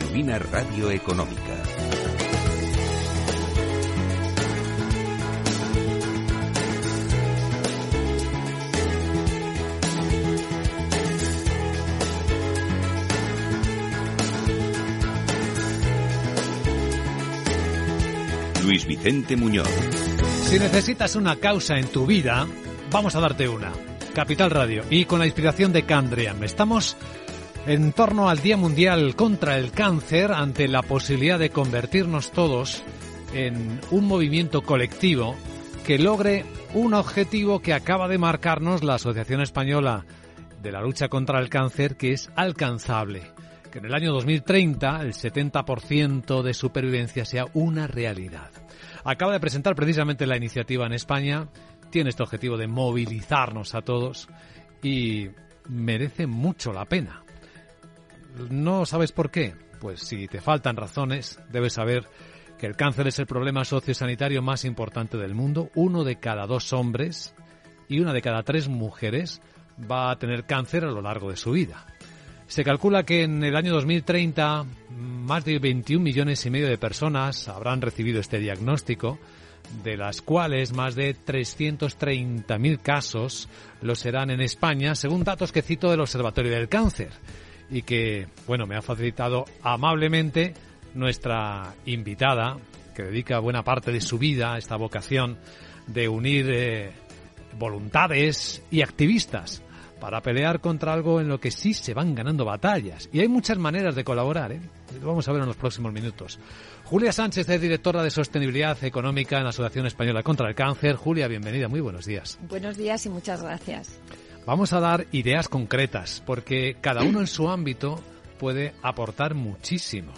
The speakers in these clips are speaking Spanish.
Genuina radio económica. Luis Vicente Muñoz. Si necesitas una causa en tu vida, vamos a darte una. Capital Radio. Y con la inspiración de Candriam. Estamos en torno al Día Mundial contra el Cáncer, ante la posibilidad de convertirnos todos en un movimiento colectivo que logre un objetivo que acaba de marcarnos la Asociación Española de la Lucha contra el Cáncer, que es alcanzable. Que en el año 2030 el 70% de supervivencia sea una realidad. Acaba de presentar precisamente la iniciativa en España, tiene este objetivo de movilizarnos a todos y merece mucho la pena. ¿No sabes por qué? Pues si te faltan razones, debes saber que el cáncer es el problema sociosanitario más importante del mundo. Uno de cada dos hombres y una de cada tres mujeres va a tener cáncer a lo largo de su vida. Se calcula que en el año 2030 más de 21 millones y medio de personas habrán recibido este diagnóstico, de las cuales más de 330.000 casos lo serán en España, según datos que cito del Observatorio del Cáncer y que, bueno, me ha facilitado amablemente nuestra invitada, que dedica buena parte de su vida a esta vocación de unir eh, voluntades y activistas para pelear contra algo en lo que sí se van ganando batallas. Y hay muchas maneras de colaborar, ¿eh? Lo vamos a ver en los próximos minutos. Julia Sánchez es directora de Sostenibilidad Económica en la Asociación Española contra el Cáncer. Julia, bienvenida, muy buenos días. Buenos días y muchas gracias. Vamos a dar ideas concretas, porque cada uno en su ámbito puede aportar muchísimo.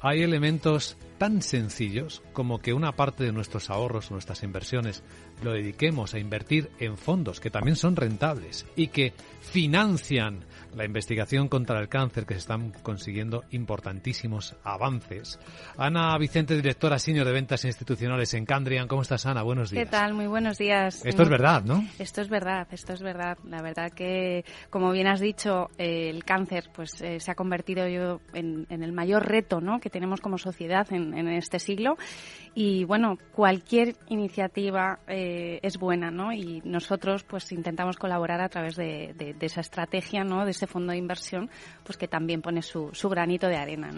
Hay elementos tan sencillos como que una parte de nuestros ahorros, nuestras inversiones, lo dediquemos a invertir en fondos que también son rentables y que financian la investigación contra el cáncer que se están consiguiendo importantísimos avances. Ana Vicente, directora senior de ventas institucionales en Candrian. ¿Cómo estás, Ana? Buenos días. ¿Qué tal? Muy buenos días. Esto es verdad, ¿no? Esto es verdad, esto es verdad. La verdad que, como bien has dicho, el cáncer pues eh, se ha convertido yo en, el mayor reto ¿no? que tenemos como sociedad en, este siglo. Y bueno, cualquier iniciativa eh, es buena, ¿no? Y nosotros pues intentamos colaborar a través de, de esa estrategia, ¿no? De fondo de inversión, pues que también pone su, granito de arena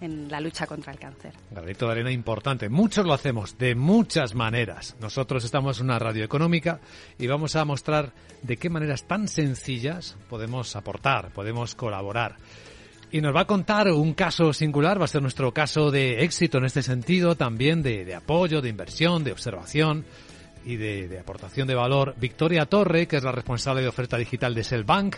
en, la lucha contra el cáncer. Granito de arena importante. Muchos lo hacemos de muchas maneras. Nosotros estamos en una radio económica y vamos a mostrar de qué maneras tan sencillas podemos aportar, podemos colaborar. Y nos va a contar un caso singular, va a ser nuestro caso de éxito en este sentido, también de, apoyo, de inversión, de observación y de, de, aportación de valor. Victoria Torre, que es la responsable de oferta digital de Cellbank.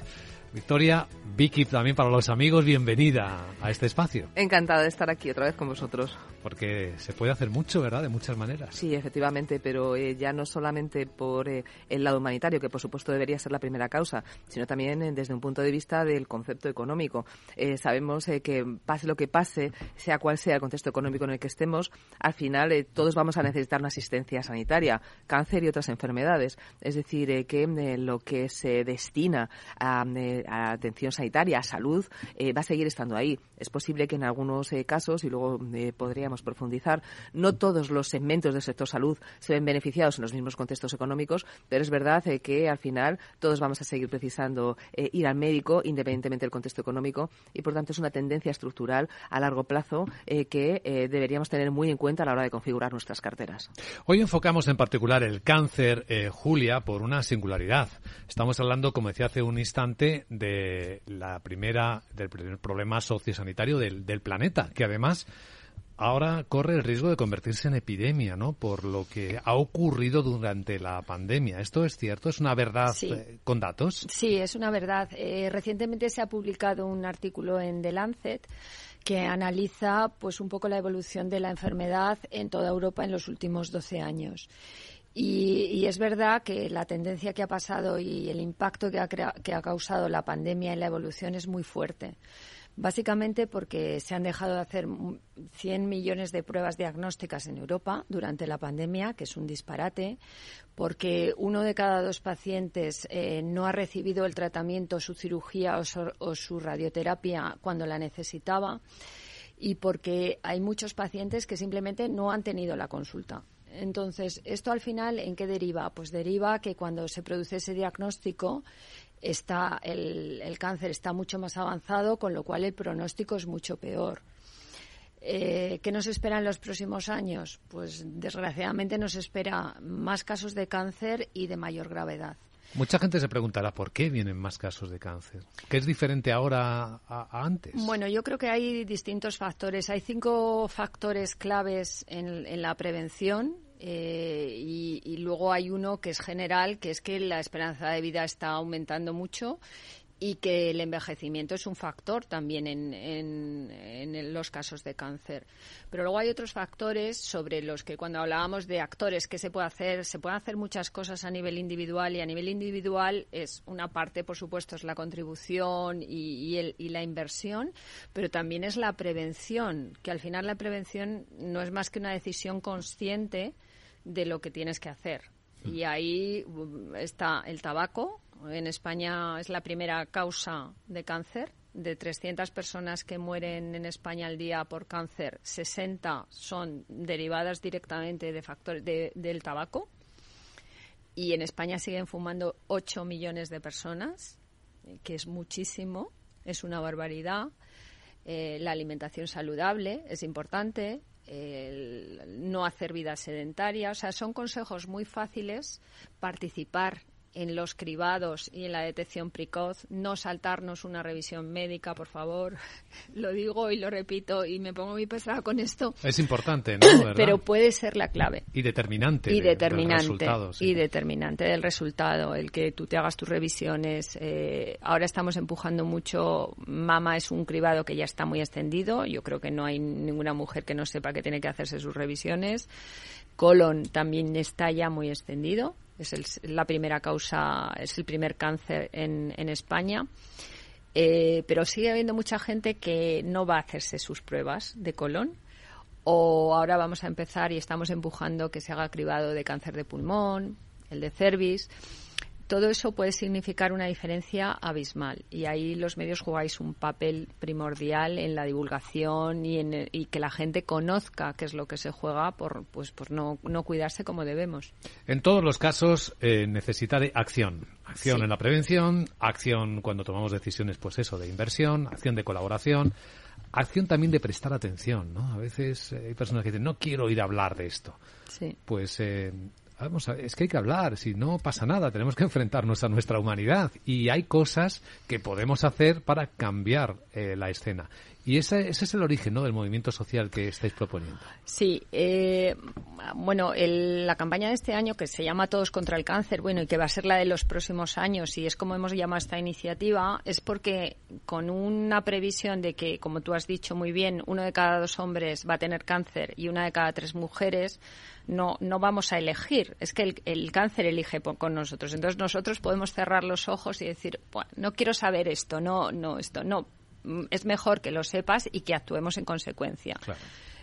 Victoria, Vicky, también para los amigos, bienvenida a este espacio. Encantada de estar aquí otra vez con vosotros. Porque se puede hacer mucho, ¿verdad? De muchas maneras. Sí, efectivamente, pero eh, ya no solamente por eh, el lado humanitario, que por supuesto debería ser la primera causa, sino también eh, desde un punto de vista del concepto económico. sabemos que pase lo que pase, sea cual sea el contexto económico en el que estemos, al final todos vamos a necesitar una asistencia sanitaria, cáncer y otras enfermedades. Es decir, que lo que se destina a, atención sanitaria salud, eh, va a seguir estando ahí. Es posible que en algunos eh, casos, y luego podríamos profundizar, no todos los segmentos del sector salud se ven beneficiados en los mismos contextos económicos, pero es verdad que al final todos vamos a seguir precisando ir al médico independientemente del contexto económico y por tanto es una tendencia estructural a largo plazo que deberíamos tener muy en cuenta a la hora de configurar nuestras carteras. Hoy enfocamos en particular el cáncer, Julia, por una singularidad. Estamos hablando, como decía hace un instante, de la primera, del primer problema sociosanitario del, del planeta, que además ahora corre el riesgo de convertirse en epidemia, ¿no? Por lo que ha ocurrido durante la pandemia. ¿Esto es cierto? ¿Es una verdad eh, con datos? Sí, es una verdad. Eh, recientemente se ha publicado un artículo en The Lancet que analiza pues un poco la evolución de la enfermedad en toda Europa en los últimos 12 años. Y, es verdad que la tendencia que ha pasado y el impacto que ha, que ha causado la pandemia en la evolución es muy fuerte. Básicamente porque se han dejado de hacer 100 millones de pruebas diagnósticas en Europa durante la pandemia, que es un disparate, porque uno de cada dos pacientes eh, no ha recibido el tratamiento, su cirugía o su radioterapia cuando la necesitaba y porque hay muchos pacientes que simplemente no han tenido la consulta. Entonces, ¿esto al final en qué deriva? Pues deriva que cuando se produce ese diagnóstico, está el, cáncer está mucho más avanzado, con lo cual el pronóstico es mucho peor. Eh, ¿Qué nos espera en los próximos años? Pues desgraciadamente nos espera más casos de cáncer y de mayor gravedad. Mucha gente se preguntará por qué vienen más casos de cáncer. ¿Qué es diferente ahora a, antes? Bueno, yo creo que hay distintos factores. Hay cinco factores claves en la prevención eh, y, luego hay uno que es general, que es que la esperanza de vida está aumentando mucho y que el envejecimiento es un factor también en, en, los casos de cáncer. Pero luego hay otros factores sobre los que cuando hablábamos de actores, ¿qué se puede hacer? Se pueden hacer muchas cosas a nivel individual y a nivel individual es una parte, por supuesto, es la contribución y, y, y la inversión, pero también es la prevención, que al final la prevención no es más que una decisión consciente de lo que tienes que hacer. Y ahí um, está el tabaco. En España es la primera causa de cáncer. De 300 personas que mueren en España al día por cáncer, 60 son derivadas directamente de factores del tabaco. Y en España siguen fumando 8 millones de personas, que es muchísimo, es una barbaridad. Eh, la alimentación saludable es importante, el no hacer vida sedentaria. O sea, son consejos muy fáciles participar en los cribados y en la detección precoz, no saltarnos una revisión médica, por favor. Lo digo y lo repito y me pongo muy pesada con esto. Es importante, ¿no? Pero puede ser la clave. Y determinante. Y determinante. Y determinante del resultado, el que tú te hagas tus revisiones. Eh, ahora estamos empujando mucho. Mama es un cribado que ya está muy extendido. Yo creo que no hay ninguna mujer que no sepa que tiene que hacerse sus revisiones. Colon también está ya muy extendido es la primera causa, es el primer cáncer en, en España. Eh, pero sigue habiendo mucha gente que no va a hacerse sus pruebas de colon. O ahora vamos a empezar y estamos empujando que se haga cribado de cáncer de pulmón, el de cervix todo eso puede significar una diferencia abismal y ahí los medios jugáis un papel primordial en la divulgación y, en y que la gente conozca qué es lo que se juega por pues por no, no cuidarse como debemos. En todos los casos eh, necesita de acción, acción en la prevención, acción cuando tomamos decisiones pues eso de inversión, acción de colaboración, acción también de prestar atención, ¿no? A veces eh, hay personas que dicen no quiero ir a hablar de esto. Sí. Pues eh, Vamos es que hay que hablar, si no pasa nada, tenemos que enfrentarnos a nuestra humanidad y hay cosas que podemos hacer para cambiar eh, la escena. Y ese, es el origen ¿no? del movimiento social que estáis proponiendo. Sí, eh, bueno, la campaña de este año que se llama Todos contra el Cáncer, bueno, y que va a ser la de los próximos años, y es como hemos llamado esta iniciativa, es porque con una previsión de que, como tú has dicho muy bien, uno de cada dos hombres va a tener cáncer y una de cada tres mujeres, no, no vamos a elegir. Es que el, cáncer elige con nosotros. Entonces nosotros podemos cerrar los ojos y decir, no quiero saber esto, no, no, esto, no. Mm, es mejor que lo sepas y que actuemos en consecuencia.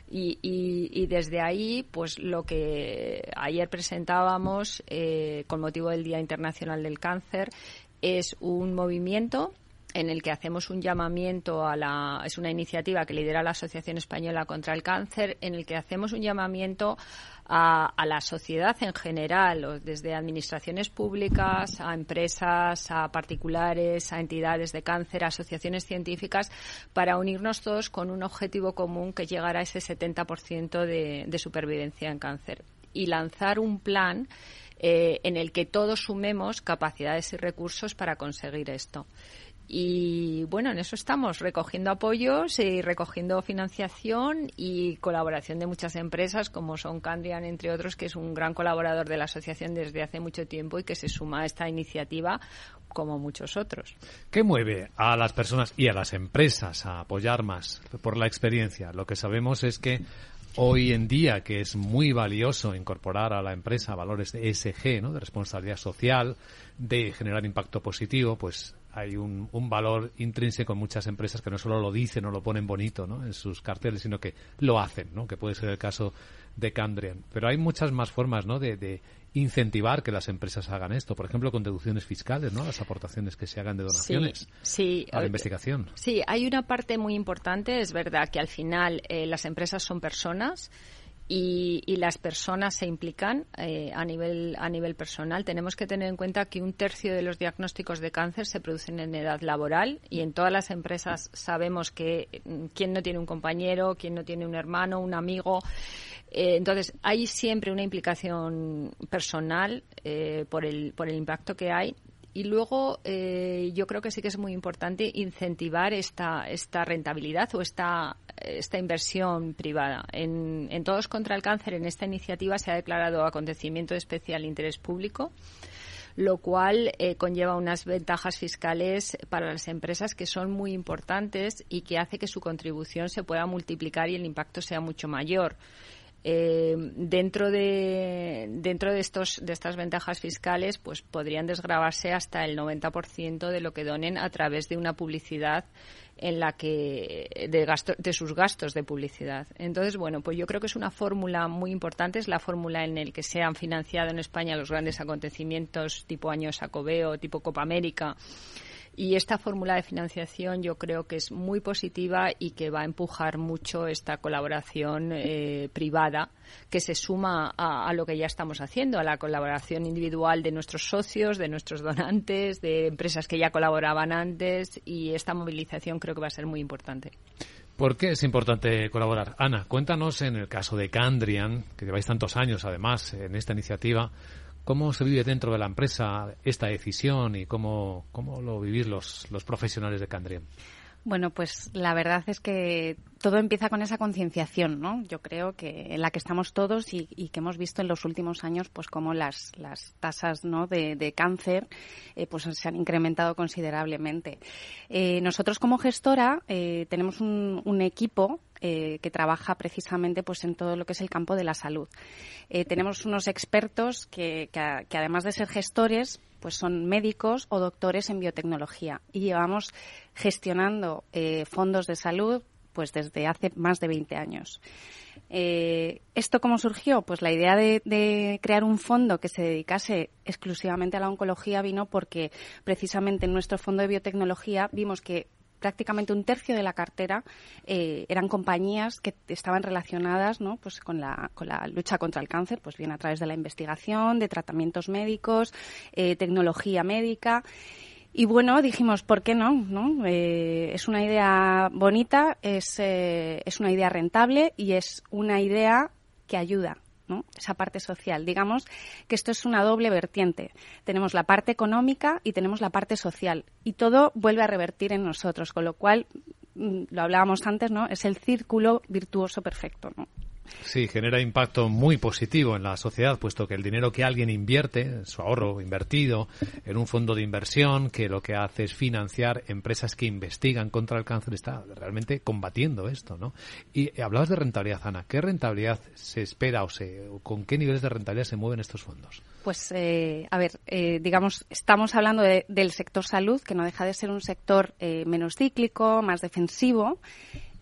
Y, y, desde ahí, pues lo que ayer presentábamos eh, con motivo del Día Internacional del Cáncer es un movimiento en el que hacemos un llamamiento a la es una iniciativa que lidera la Asociación Española contra el Cáncer en el que hacemos un llamamiento a, la sociedad en general, desde administraciones públicas a empresas, a particulares, a entidades de cáncer, a asociaciones científicas, para unirnos todos con un objetivo común que llegara a ese 70% de, de supervivencia en cáncer y lanzar un plan eh, en el que todos sumemos capacidades y recursos para conseguir esto. Y bueno, en eso estamos, recogiendo apoyos y recogiendo financiación y colaboración de muchas empresas, como son Candrian, entre otros, que es un gran colaborador de la asociación desde hace mucho tiempo y que se suma a esta iniciativa como muchos otros. ¿Qué mueve a las personas y a las empresas a apoyar más por la experiencia? Lo que sabemos es que hoy en día que es muy valioso incorporar a la empresa valores de ESG, ¿no? de responsabilidad social, de generar impacto positivo, pues hay un, un, valor intrínseco en muchas empresas que no solo lo dicen o lo ponen bonito ¿no? en sus carteles, sino que lo hacen, ¿no? que puede ser el caso de Candrian. Pero hay muchas más formas ¿no? de, de incentivar que las empresas hagan esto, por ejemplo, con deducciones fiscales, ¿no? Las aportaciones que se hagan de donaciones sí, a la investigación. Sí, hay una parte muy importante, es verdad que al final eh, las empresas son personas y, las personas se implican eh, a nivel a nivel personal. Tenemos que tener en cuenta que un tercio de los diagnósticos de cáncer se producen en edad laboral y en todas las empresas sabemos que mm, quién no tiene un compañero, quién no tiene un hermano, un amigo. Eh, entonces hay siempre una implicación personal eh, por el por el impacto que hay y luego eh, yo creo que sí que es muy importante incentivar esta, esta rentabilidad o esta, esta inversión privada. En, en Todos contra el Cáncer, en esta iniciativa se ha declarado acontecimiento de especial interés público lo cual eh, conlleva unas ventajas fiscales para las empresas que son muy importantes y que hace que su contribución se pueda multiplicar y el impacto sea mucho mayor. Eh, dentro de dentro de estos de estas ventajas fiscales pues podrían desgravarse hasta el 90% de lo que donen a través de una publicidad en la que de gasto, de sus gastos de publicidad. Entonces, bueno, pues yo creo que es una fórmula muy importante, es la fórmula en la que se han financiado en España los grandes acontecimientos tipo Año Sacobeo, tipo Copa América y esta fórmula de financiación yo creo que es muy positiva y que va a empujar mucho esta colaboración eh, privada que se suma a, lo que ya estamos haciendo, a la colaboración individual de nuestros socios, de nuestros donantes, de empresas que ya colaboraban antes y esta movilización creo que va a ser muy importante. ¿Por qué es importante colaborar? Ana, cuéntanos en el caso de Candrian, que lleváis tantos años además en esta iniciativa, ¿Cómo se vive dentro de la empresa esta decisión y cómo, cómo lo vivís los, los profesionales de Candrian? Bueno, pues la verdad es que todo empieza con esa concienciación, ¿no? Yo creo que en la que estamos todos y, que hemos visto en los últimos años, pues cómo las, las tasas ¿no? de, cáncer eh, pues se han incrementado considerablemente. Eh, nosotros como gestora eh, tenemos un equipo que trabaja precisamente pues en todo lo que es el campo de la salud. tenemos unos expertos que, que, además de ser gestores, pues son médicos o doctores en biotecnología y llevamos gestionando fondos de salud pues desde hace más de 20 años. Eh, ¿Esto cómo surgió? Pues la idea de, crear un fondo que se dedicase exclusivamente a la oncología vino porque precisamente en nuestro fondo de biotecnología vimos que prácticamente un tercio de la cartera eh, eran compañías que estaban relacionadas ¿no? pues con la, con la lucha contra el cáncer, pues bien a través de la investigación, de tratamientos médicos, eh, tecnología médica. Y bueno, dijimos, ¿por qué no? ¿No? Eh, es una idea bonita, es, eh, es una idea rentable y es una idea que ayuda, esa parte social. Digamos que esto es una doble vertiente. Tenemos la parte económica y tenemos la parte social. Y todo vuelve a revertir en nosotros, con lo cual, mm, lo hablábamos antes, ¿no? es el círculo virtuoso perfecto. ¿no? Sí, genera impacto muy positivo en la sociedad, puesto que el dinero que alguien invierte, su ahorro invertido en un fondo de inversión, que lo que hace es financiar empresas que investigan contra el cáncer, está realmente combatiendo esto, ¿no? Y hablabas de rentabilidad, Ana. ¿Qué rentabilidad se espera o, se, con qué niveles de rentabilidad se mueven estos fondos? Pues, eh, a ver, eh, digamos, estamos hablando del sector salud, que no deja de ser un sector eh, menos cíclico, más defensivo,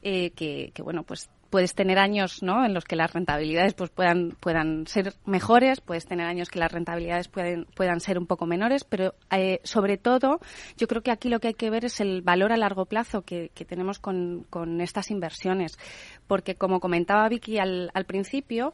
que, que, bueno, pues puedes tener años ¿no? en los que las rentabilidades pues puedan, puedan ser mejores, puedes tener años que las rentabilidades pueden, puedan ser un poco menores, pero eh, sobre todo yo creo que aquí lo que hay que ver es el valor a largo plazo que, tenemos con, con, estas inversiones. Porque como comentaba Vicky al, al principio,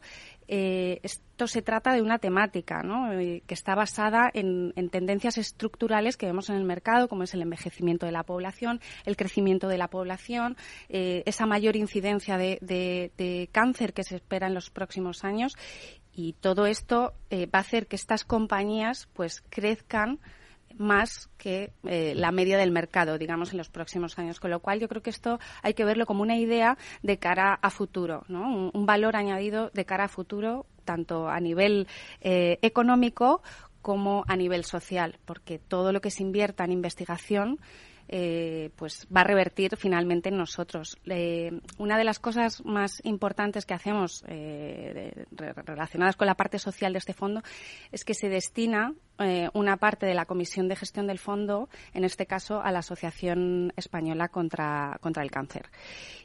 eh, esto se trata de una temática ¿no? Eh, que está basada en, tendencias estructurales que vemos en el mercado, como es el envejecimiento de la población, el crecimiento de la población, eh, esa mayor incidencia de, cáncer que se espera en los próximos años. Y todo esto va a hacer que estas compañías pues crezcan más que eh, la media del mercado, digamos, en los próximos años. Con lo cual, yo creo que esto hay que verlo como una idea de cara a futuro, ¿no? un, valor añadido de cara a futuro, tanto a nivel eh, económico como a nivel social, porque todo lo que se invierta en investigación eh, pues va a revertir finalmente en nosotros. una de las cosas más importantes que hacemos relacionadas con la parte social de este fondo es que se destina eh, una parte de la Comisión de Gestión del Fondo, en este caso a la Asociación Española contra, contra el Cáncer.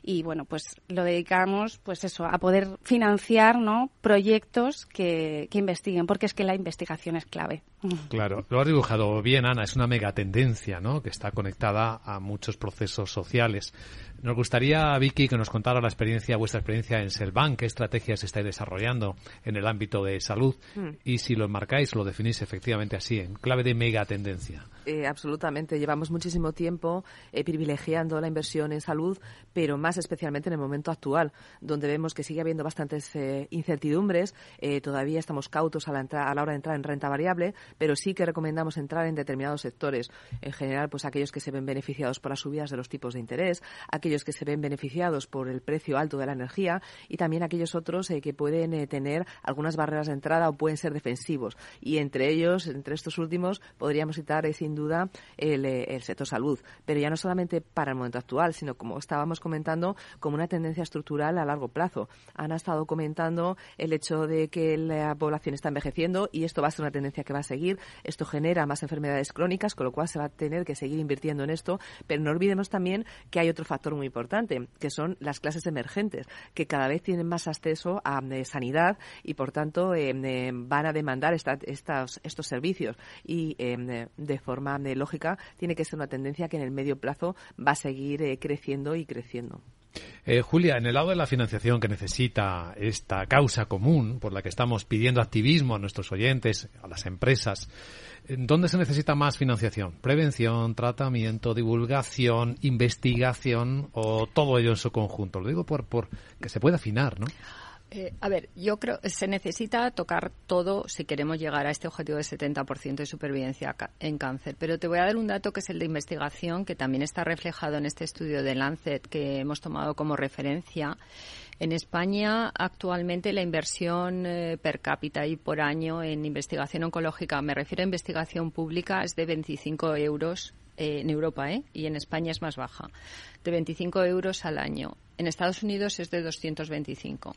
Y bueno, pues lo dedicamos pues eso, a poder financiar ¿no? proyectos que, que investiguen, porque es que la investigación es clave. Claro, lo has dibujado bien, Ana, es una megatendencia ¿no? que está conectada a muchos procesos sociales. Nos gustaría, Vicky, que nos contara la experiencia, vuestra experiencia en Selvan, qué estrategias estáis desarrollando en el ámbito de salud mm. y si lo enmarcáis, lo definís efectivamente así, en clave de mega tendencia. Eh, absolutamente. Llevamos muchísimo tiempo eh, privilegiando la inversión en salud, pero más especialmente en el momento actual, donde vemos que sigue habiendo bastantes eh, incertidumbres. todavía estamos cautos a la, a la hora de entrar en renta variable, pero sí que recomendamos entrar en determinados sectores. En general, pues aquellos que se ven beneficiados por las subidas de los tipos de interés, aquellos que se ven beneficiados por el precio alto de la energía y también aquellos otros que pueden tener algunas barreras de entrada o pueden ser defensivos. Y entre ellos, entre estos últimos, podríamos citar sin duda eh, el, sector salud, pero ya no solamente para el momento actual, sino como estábamos comentando, como una tendencia estructural a largo plazo. Han estado comentando el hecho de que la población está envejeciendo y esto va a ser una tendencia que va a seguir. Esto genera más enfermedades crónicas, con lo cual se va a tener que seguir invirtiendo en esto, pero no olvidemos también que hay otro factor muy importante, que son las clases emergentes, que cada vez tienen más acceso a eh, sanidad y, por tanto, eh, van a demandar estos, estos servicios y de forma lógica, tiene que ser una tendencia que en el medio plazo va a seguir eh, creciendo y creciendo. Eh, Julia, en el lado de la financiación que necesita esta causa común por la que estamos pidiendo activismo a nuestros oyentes, a las empresas, ¿dónde se necesita más financiación? ¿Prevención, tratamiento, divulgación, investigación o todo ello en su conjunto? Lo digo por, por que se pueda afinar, ¿no? Eh, a ver, yo creo que se necesita tocar todo si queremos llegar a este objetivo de 70% de supervivencia en cáncer. Pero te voy a dar un dato que es el de investigación, que también está reflejado en este estudio de Lancet que hemos tomado como referencia. En España, actualmente, la inversión eh, per cápita y por año en investigación oncológica, me refiero a investigación pública, es de 25 euros eh, en Europa, ¿eh? y en España es más baja, de 25 euros al año. En Estados Unidos es de 225.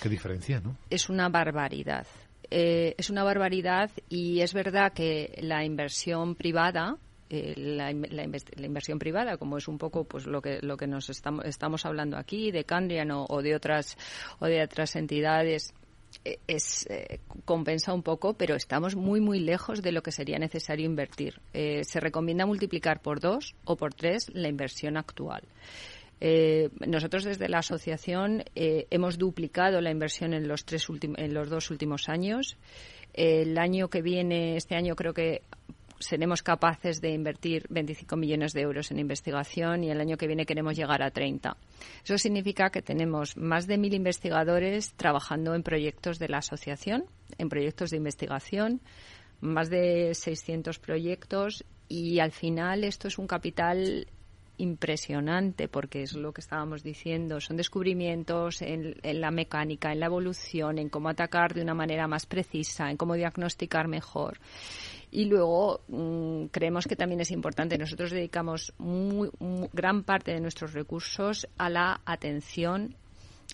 qué diferencia, ¿no? Es una barbaridad. Eh, es una barbaridad y es verdad que la inversión privada eh, la, inversión privada, como es un poco pues lo que lo que nos estamos, estamos hablando aquí de Candrian o, de otras o de otras entidades eh, es compensa un poco, pero estamos muy muy lejos de lo que sería necesario invertir. se recomienda multiplicar por dos o por tres la inversión actual. Eh, nosotros desde la asociación eh, hemos duplicado la inversión en los, tres en los dos últimos años. el año que viene, este año creo que seremos capaces de invertir 25 millones de euros en investigación y el año que viene queremos llegar a 30. Eso significa que tenemos más de mil investigadores trabajando en proyectos de la asociación, en proyectos de investigación, más de 600 proyectos y al final esto es un capital impresionante porque es lo que estábamos diciendo, son descubrimientos en, la mecánica, en la evolución, en cómo atacar de una manera más precisa, en cómo diagnosticar mejor. Y luego mm, creemos que también es importante, nosotros dedicamos gran parte de nuestros recursos a la atención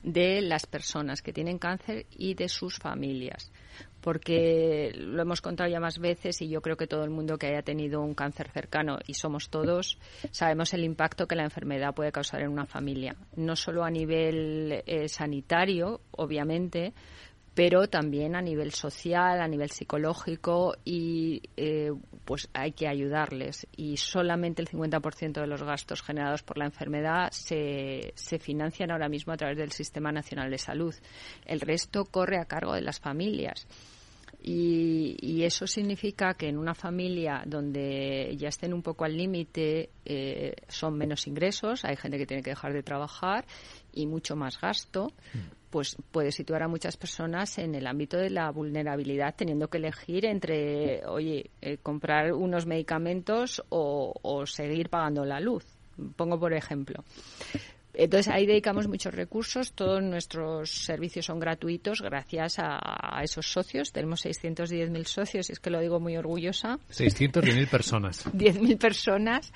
de las personas que tienen cáncer y de sus familias porque lo hemos contado ya más veces y yo creo que todo el mundo que haya tenido un cáncer cercano, y somos todos, sabemos el impacto que la enfermedad puede causar en una familia. No solo a nivel eh, sanitario, obviamente, pero también a nivel social, a nivel psicológico y eh, pues hay que ayudarles. Y solamente el 50% de los gastos generados por la enfermedad se, se financian ahora mismo a través del Sistema Nacional de Salud. El resto corre a cargo de las familias. Y, eso significa que en una familia donde ya estén un poco al límite eh, son menos ingresos, hay gente que tiene que dejar de trabajar y mucho más gasto, pues puede situar a muchas personas en el ámbito de la vulnerabilidad, teniendo que elegir entre, oye, eh, comprar unos medicamentos o, o seguir pagando la luz. Pongo por ejemplo. Entonces ahí dedicamos muchos recursos, todos nuestros servicios son gratuitos gracias a, esos socios. Tenemos 610.000 socios y es que lo digo muy orgullosa. 610.000 personas. 10.000 personas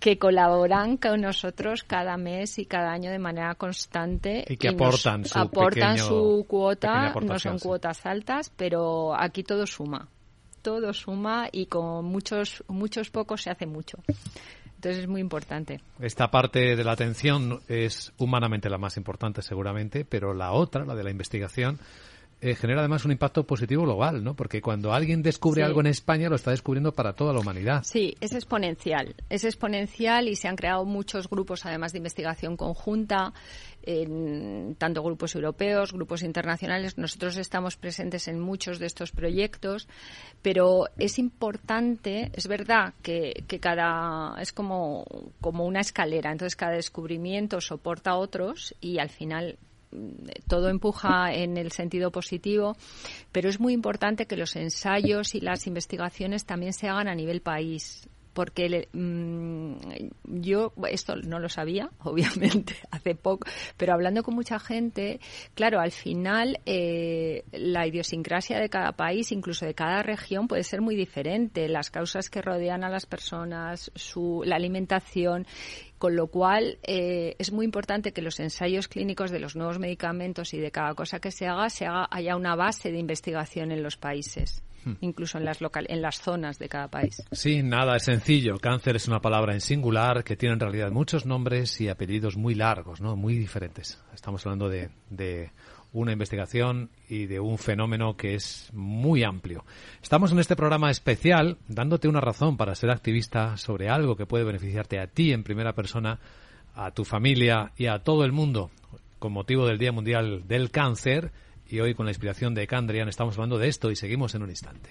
que colaboran con nosotros cada mes y cada año de manera constante. Y que aportan, su, aportan su cuota, no son cuotas altas, pero aquí todo suma. Todo suma y con muchos, muchos pocos se hace mucho. Entonces es muy importante. Esta parte de la atención es humanamente la más importante seguramente, pero la otra, la de la investigación, eh, genera además un impacto positivo global, ¿no? Porque cuando alguien descubre algo en España, lo está descubriendo para toda la humanidad. Sí, es exponencial. Es exponencial y se han creado muchos grupos, además de investigación conjunta, en tanto grupos europeos, grupos internacionales. Nosotros estamos presentes en muchos de estos proyectos, pero es importante, es verdad que, que cada es como, como una escalera, entonces cada descubrimiento soporta otros y al final todo empuja en el sentido positivo, pero es muy importante que los ensayos y las investigaciones también se hagan a nivel país porque mm, yo esto no lo sabía, obviamente, hace poco, pero hablando con mucha gente, claro, al final eh, la idiosincrasia de cada país, incluso de cada región, puede ser muy diferente. Las causas que rodean a las personas, su, la alimentación con lo cual eh, es muy importante que los ensayos clínicos de los nuevos medicamentos y de cada cosa que se haga, se haga haya una base de investigación en los países. Hmm. incluso en las, local, en las zonas de cada país. Sí, nada, es sencillo. Cáncer es una palabra en singular que tiene en realidad muchos nombres y apellidos muy largos, ¿no? muy diferentes. Estamos hablando de, de una investigación y de un fenómeno que es muy amplio. Estamos en este programa especial dándote una razón para ser activista sobre algo que puede beneficiarte a ti en primera persona, a tu familia y a todo el mundo con motivo del Día Mundial del Cáncer y hoy con la inspiración de Candrian estamos hablando de esto y seguimos en un instante.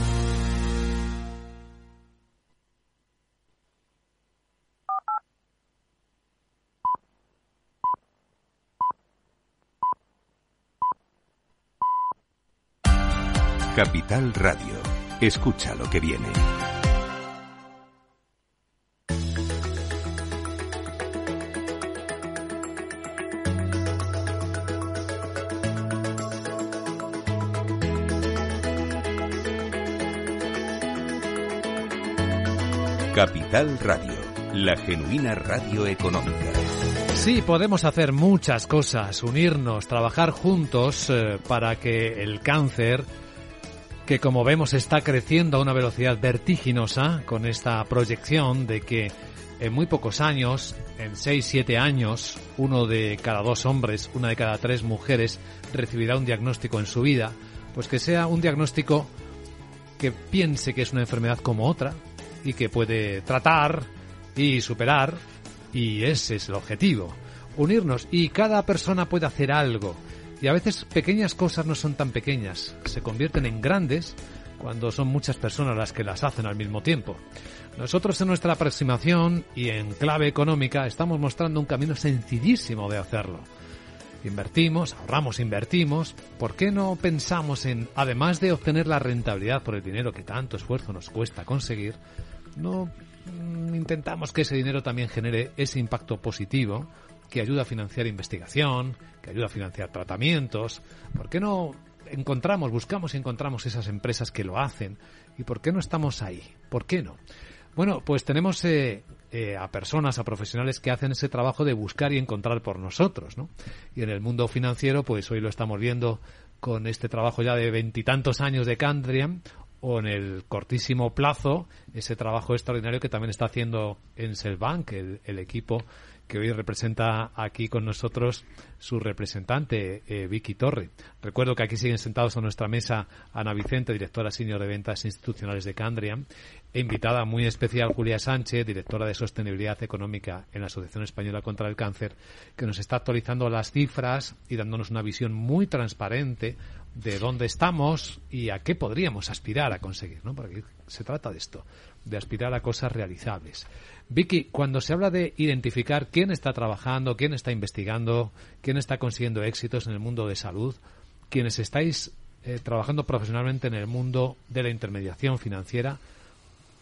Capital Radio. Escucha lo que viene. Capital Radio, la genuina radio económica. Sí, podemos hacer muchas cosas, unirnos, trabajar juntos eh, para que el cáncer, que como vemos está creciendo a una velocidad vertiginosa con esta proyección de que en muy pocos años, en 6-7 años, uno de cada dos hombres, una de cada tres mujeres recibirá un diagnóstico en su vida, pues que sea un diagnóstico que piense que es una enfermedad como otra, y que puede tratar y superar y ese es el objetivo, unirnos y cada persona puede hacer algo y a veces pequeñas cosas no son tan pequeñas, se convierten en grandes cuando son muchas personas las que las hacen al mismo tiempo. Nosotros en nuestra aproximación y en clave económica estamos mostrando un camino sencillísimo de hacerlo. Invertimos, ahorramos, invertimos. ¿Por qué no pensamos en, además de obtener la rentabilidad por el dinero que tanto esfuerzo nos cuesta conseguir, no mm, intentamos que ese dinero también genere ese impacto positivo que ayuda a financiar investigación, que ayuda a financiar tratamientos. ¿Por qué no encontramos, buscamos y encontramos esas empresas que lo hacen? ¿Y por qué no estamos ahí? ¿Por qué no? Bueno, pues tenemos eh, eh, a personas, a profesionales que hacen ese trabajo de buscar y encontrar por nosotros, ¿no? Y en el mundo financiero, pues hoy lo estamos viendo con este trabajo ya de veintitantos años de Candriam o en el cortísimo plazo ese trabajo extraordinario que también está haciendo en Selbank, el, equipo que hoy representa aquí con nosotros su representante, eh, Vicky Torre. Recuerdo que aquí siguen sentados a nuestra mesa Ana Vicente, directora senior de ventas institucionales de Candriam, e invitada muy especial Julia Sánchez, directora de sostenibilidad económica en la Asociación Española contra el Cáncer, que nos está actualizando las cifras y dándonos una visión muy transparente de dónde estamos y a qué podríamos aspirar a conseguir, ¿no? Porque se trata de esto, de aspirar a cosas realizables. Vicky, cuando se habla de identificar quién está trabajando, quién está investigando, quién está consiguiendo éxitos en el mundo de salud, quienes estáis eh, trabajando profesionalmente en el mundo de la intermediación financiera,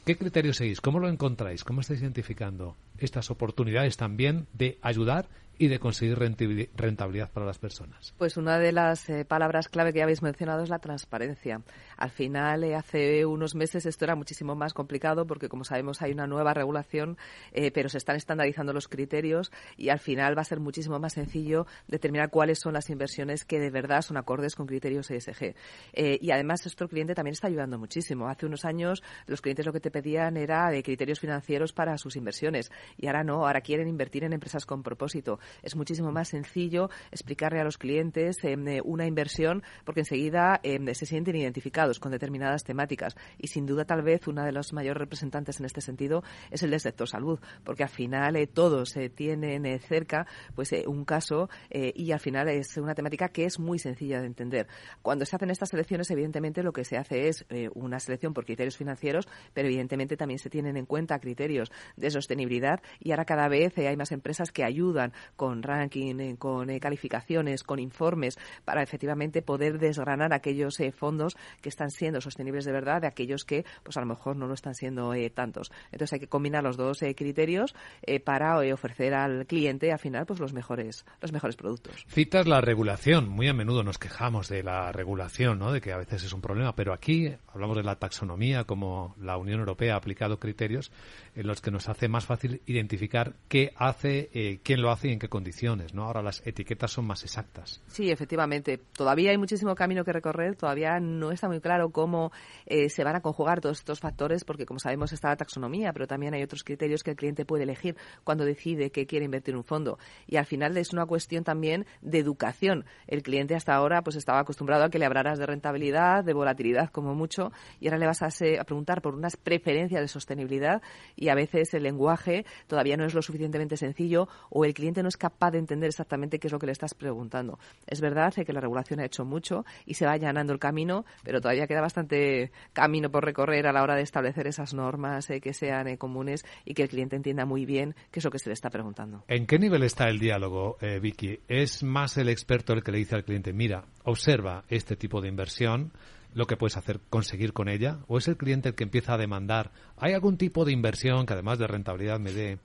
¿qué criterios seguís? ¿Cómo lo encontráis? ¿Cómo estáis identificando estas oportunidades también de ayudar y de conseguir rentabilidad para las personas? Pues una de las eh, palabras clave que ya habéis mencionado es la transparencia. Al final, eh, hace unos meses esto era muchísimo más complicado porque, como sabemos, hay una nueva regulación, eh, pero se están estandarizando los criterios y al final va a ser muchísimo más sencillo determinar cuáles son las inversiones que de verdad son acordes con criterios ESG. y además, el cliente también está ayudando muchísimo. Hace unos años los clientes lo que te pedían era criterios financieros para sus inversiones y ahora no, ahora quieren invertir en empresas con propósito es muchísimo más sencillo explicarle a los clientes em, una inversión porque enseguida em, se sienten identificados con determinadas temáticas. Y sin duda, tal vez, una de los mayores representantes en este sentido es el del sector salud, porque al final eh, todos eh, tienen eh, cerca pues un caso y al final es una temática que es muy sencilla de entender. Cuando se hacen estas selecciones, evidentemente lo que se hace es una selección por criterios financieros, pero evidentemente también se tienen en cuenta criterios de sostenibilidad y ahora cada vez hay más empresas que ayudan con ranking, eh, con eh, calificaciones, con informes, para efectivamente poder desgranar aquellos eh, fondos que están siendo sostenibles de verdad de aquellos que, pues a lo mejor no lo están siendo tantos. Entonces hay que combinar los dos criterios para ofrecer al cliente al final pues los mejores los mejores productos. Citas la regulación. Muy a menudo nos quejamos de la regulación, ¿no? De que a veces es un problema, pero aquí hablamos de la taxonomía como la Unión Europea ha aplicado criterios en los que nos hace más fácil identificar qué hace, eh, quién lo hace y en qué condiciones, ¿no? Ahora las etiquetas son más exactas. Sí, efectivamente. Todavía hay muchísimo camino que recorrer, todavía no está muy claro cómo eh, se van a conjugar todos estos factores, porque como sabemos está la taxonomía, pero también hay otros criterios que el cliente puede elegir cuando decide que quiere invertir un fondo. Y al final es una cuestión también de educación. El cliente hasta ahora pues estaba acostumbrado a que le hablaras de rentabilidad, de volatilidad como mucho, y ahora le vas a, a preguntar por unas preferencias de sostenibilidad y a veces el lenguaje todavía no es lo suficientemente sencillo o el cliente no es capaz de entender exactamente qué es lo que le estás preguntando. Es verdad que la regulación ha hecho mucho y se va allanando el camino, pero todavía queda bastante camino por recorrer a la hora de establecer esas normas eh, que sean eh, comunes y que el cliente entienda muy bien qué es lo que se le está preguntando. ¿En qué nivel está el diálogo, eh, Vicky? ¿Es más el experto el que le dice al cliente, mira, observa este tipo de inversión, lo que puedes hacer, conseguir con ella? ¿O es el cliente el que empieza a demandar, hay algún tipo de inversión que además de rentabilidad me dé,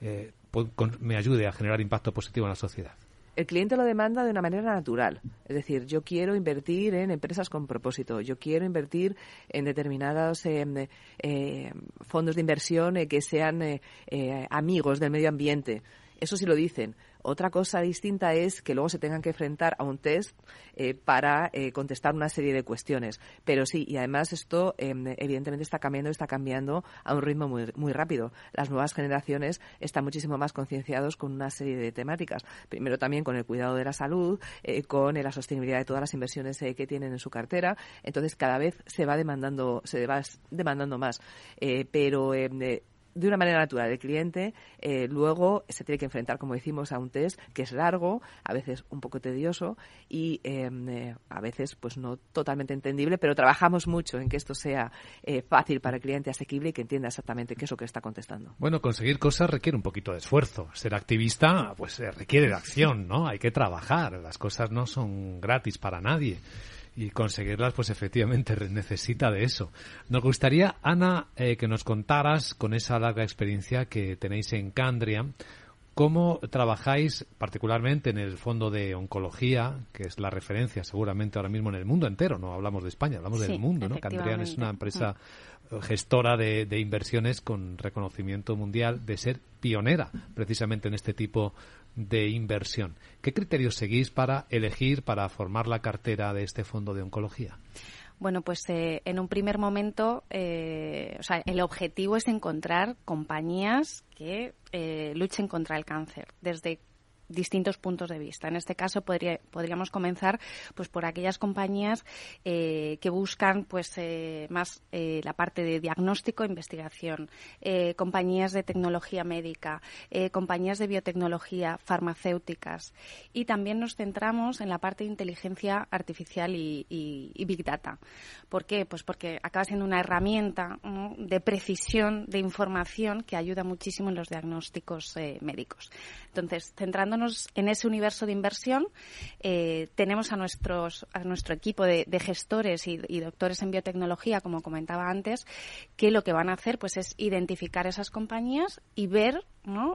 eh, me ayude a generar impacto positivo en la sociedad? el cliente lo demanda de una manera natural. Es decir, yo quiero invertir en empresas con propósito, yo quiero invertir en determinados eh, eh, fondos de inversión que sean amigos del medio ambiente. Eso sí lo dicen. Otra cosa distinta es que luego se tengan que enfrentar a un test eh, para eh, contestar una serie de cuestiones. Pero sí, y además esto em, evidentemente está cambiando, está cambiando a un ritmo muy, muy rápido. Las nuevas generaciones están muchísimo más concienciados con una serie de temáticas. Primero también con el cuidado de la salud, eh, con la sostenibilidad de todas las inversiones que tienen en su cartera. Entonces cada vez se va demandando, se va demandando más. pero em, de una manera natural. El cliente eh, luego se tiene que enfrentar, como decimos, a un test que es largo, a veces un poco tedioso y em, eh, a veces pues no totalmente entendible, pero trabajamos mucho en que esto sea eh, fácil para el cliente, asequible y que entienda exactamente qué es lo que está contestando. Bueno, conseguir cosas requiere un poquito de esfuerzo. Ser activista pues requiere de acción, ¿no? Hay que trabajar. Las cosas no son gratis para nadie y conseguirlas, pues efectivamente necesita de eso. Nos gustaría, Ana, eh, que nos contaras, con esa larga experiencia que tenéis en Candria, cómo trabajáis particularmente en el fondo de oncología, que es la referencia seguramente ahora mismo en el mundo entero, no hablamos de España, hablamos del mundo, ¿no? Candrian es una empresa mm. gestora de, de, inversiones con reconocimiento mundial de ser pionera precisamente en este tipo de inversión. ¿Qué criterios seguís para elegir, para formar la cartera de este fondo de oncología? Bueno, pues eh, en un primer momento, eh, o sea, el objetivo es encontrar compañías que eh, luchen contra el cáncer, desde distintos puntos de vista. En este caso podría, podríamos comenzar pues por aquellas compañías eh, que buscan pues eh, más eh, la parte de diagnóstico e investigación, compañías de tecnología médica, compañías de biotecnología, farmacéuticas y también nos centramos en la parte de inteligencia artificial y, big data. ¿Por qué? Pues porque acaba siendo una herramienta de precisión de información que ayuda muchísimo en los diagnósticos médicos. Entonces, centrándonos en ese universo de inversión, eh, tenemos a, nuestros, a nuestro equipo de, gestores y, doctores en biotecnología, como comentaba antes, que lo que van a hacer pues, es identificar esas compañías y ver.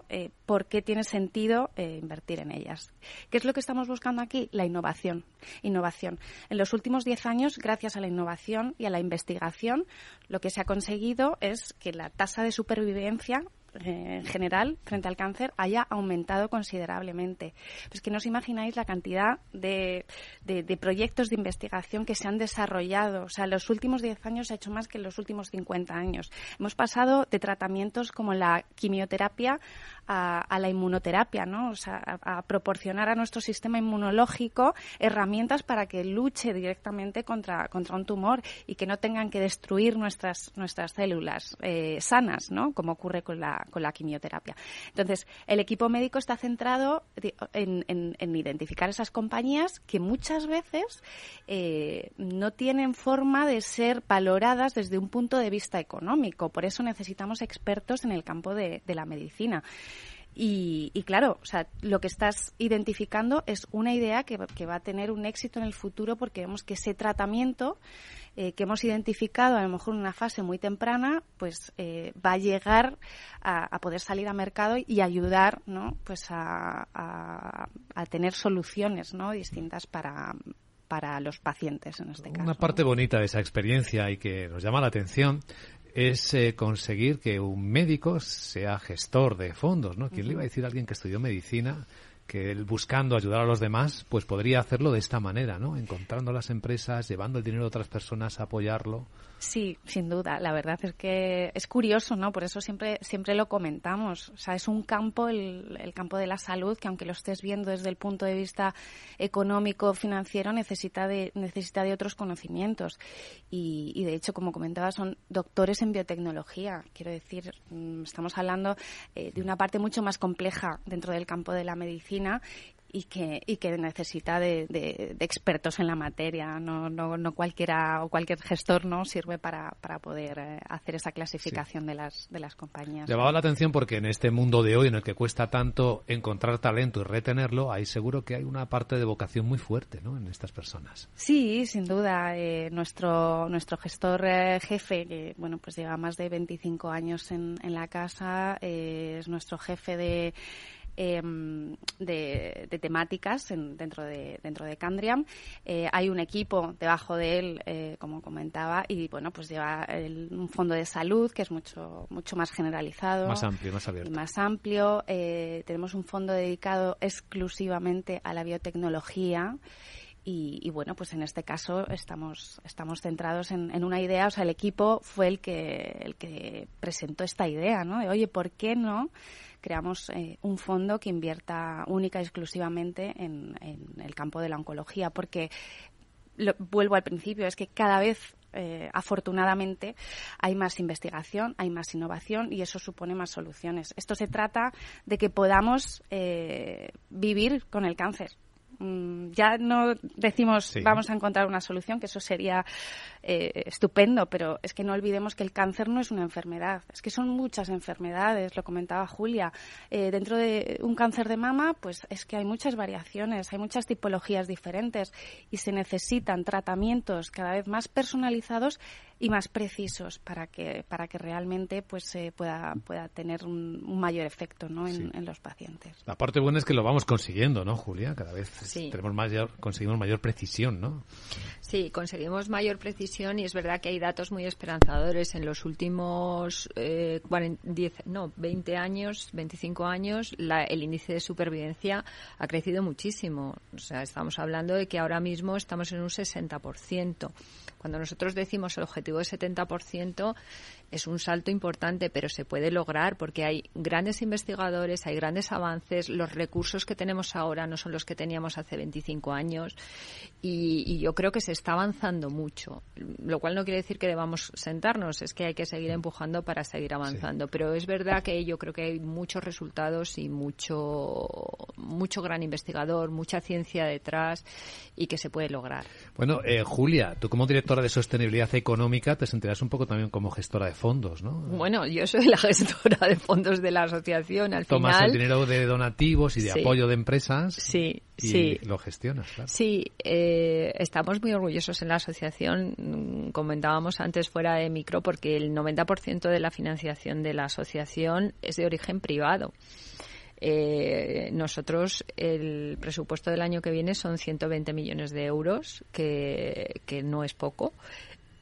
Eh, por qué tiene sentido eh, invertir en ellas. ¿Qué es lo que estamos buscando aquí? La innovación. Innovación. En los últimos diez años, gracias a la innovación y a la investigación, lo que se ha conseguido es que la tasa de supervivencia en general frente al cáncer haya aumentado considerablemente. Pues que no os imagináis la cantidad de, de, proyectos de investigación que se han desarrollado. O sea, en los últimos 10 años se ha hecho más que en los últimos 50 años. Hemos pasado de tratamientos como la quimioterapia a, la inmunoterapia, ¿no? O sea, a, proporcionar a nuestro sistema inmunológico herramientas para que luche directamente contra, contra un tumor y que no tengan que destruir nuestras, nuestras células eh, sanas, ¿no? Como ocurre con la, con la quimioterapia. Entonces, el equipo médico está centrado en, identificar esas compañías que muchas veces eh, no tienen forma de ser valoradas desde un punto de vista económico. Por eso necesitamos expertos en el campo de, la medicina. Y, claro, o sea, lo que estás identificando es una idea que, que, va a tener un éxito en el futuro porque vemos que ese tratamiento eh, que hemos identificado a lo mejor en una fase muy temprana, pues eh, va a llegar a, poder salir al mercado y ayudar, ¿no? Pues a, a, tener soluciones, ¿no? Distintas para para los pacientes en este caso. Una parte bonita de esa experiencia y que nos llama la atención es eh, conseguir que un médico sea gestor de fondos, ¿no? ¿Quién le iba a decir a alguien que estudió medicina que él buscando ayudar a los demás, pues podría hacerlo de esta manera, ¿no? Encontrando las empresas, llevando el dinero de otras personas a apoyarlo. Sí, sin duda. La verdad es que es curioso, ¿no? Por eso siempre, siempre lo comentamos. O sea, es un campo, el, el campo de la salud, que aunque lo estés viendo desde el punto de vista económico, financiero, necesita de, necesita de otros conocimientos. Y, y de hecho, como comentaba, son doctores en biotecnología. Quiero decir, mm, estamos hablando eh, de una parte mucho más compleja dentro del campo de la medicina y que, y que necesita de, de, de expertos en la materia. No, no, no, cualquiera o cualquier gestor no sirve para, para poder eh, hacer esa clasificación sí. de, las, de las compañías. Llamaba la atención porque en este mundo de hoy en el que cuesta tanto encontrar talento y retenerlo, ahí seguro que hay una parte de vocación muy fuerte ¿no? en estas personas. Sí, sin duda. Eh, nuestro, nuestro gestor eh, jefe, que bueno, pues lleva más de 25 años en, en la casa, eh, es nuestro jefe de eh, de, de, temáticas en, dentro de dentro de Candriam. Eh, hay un equipo debajo de él, eh, como comentaba, y bueno, pues lleva el, un fondo de salud que es mucho mucho más generalizado, más amplio, más abierto, más amplio. Eh, tenemos un fondo dedicado exclusivamente a la biotecnología. Y, y, bueno, pues en este caso estamos, estamos centrados en, en, una idea, o sea, el equipo fue el que, el que presentó esta idea, ¿no? De, oye, ¿por qué no creamos eh, un fondo que invierta única y exclusivamente en, el campo de la oncología? Porque, lo, vuelvo al principio, es que cada vez eh, afortunadamente hay más investigación, hay más innovación y eso supone más soluciones. Esto se trata de que podamos eh, vivir con el cáncer ya no decimos sí. vamos a encontrar una solución, que eso sería eh, estupendo, pero es que no olvidemos que el cáncer no es una enfermedad, es que son muchas enfermedades, lo comentaba Julia. Eh, dentro de un cáncer de mama, pues es que hay muchas variaciones, hay muchas tipologías diferentes y se necesitan tratamientos cada vez más personalizados y más precisos para que para que realmente pues se eh, pueda pueda tener un, un mayor efecto ¿no? en, sí. en, los pacientes. La parte buena es que lo vamos consiguiendo, ¿no, Julia? Cada vez sí. tenemos mayor, conseguimos mayor precisión, ¿no? Sí, conseguimos mayor precisión y es verdad que hay datos muy esperanzadores en los últimos eh, 40, 10, no, 20 años, 25 años, la, el índice de supervivencia ha crecido muchísimo. O sea, estamos hablando de que ahora mismo estamos en un 60%. Cuando nosotros decimos el objetivo de 70%, es un salto importante, pero se puede lograr porque hay grandes investigadores, hay grandes avances, los recursos que tenemos ahora no son los que teníamos hace 25 años y, y, yo creo que se está avanzando mucho, lo cual no quiere decir que debamos sentarnos, es que hay que seguir empujando para seguir avanzando, sí. pero es verdad que yo creo que hay muchos resultados y mucho, mucho gran investigador, mucha ciencia detrás y que se puede lograr. Bueno, eh, Julia, tú como directora de sostenibilidad económica te sentirás un poco también como gestora de fondos, ¿no? Bueno, yo soy la gestora de fondos de la asociación. Al Tomas final, el dinero de donativos y de sí. apoyo de empresas. Sí, y sí. lo gestionas, claro. Sí, eh, estamos muy orgullosos en la asociación. Mm, comentábamos antes fuera de micro porque el 90% de la financiación de la asociación es de origen privado. Eh, nosotros el presupuesto del año que viene son 120 millones de euros, que, que no es poco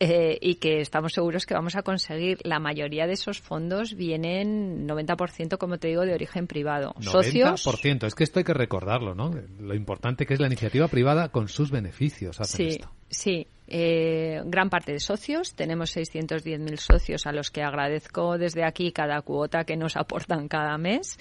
eh, y que estamos seguros que vamos a conseguir. La mayoría de esos fondos vienen 90%, como te digo, de origen privado. 90%, Socios. es que esto hay que recordarlo, ¿no? Lo importante que es la iniciativa privada con sus beneficios. sí, esto. sí. Eh, gran parte de socios, tenemos 610.000 socios a los que agradezco desde aquí cada cuota que nos aportan cada mes.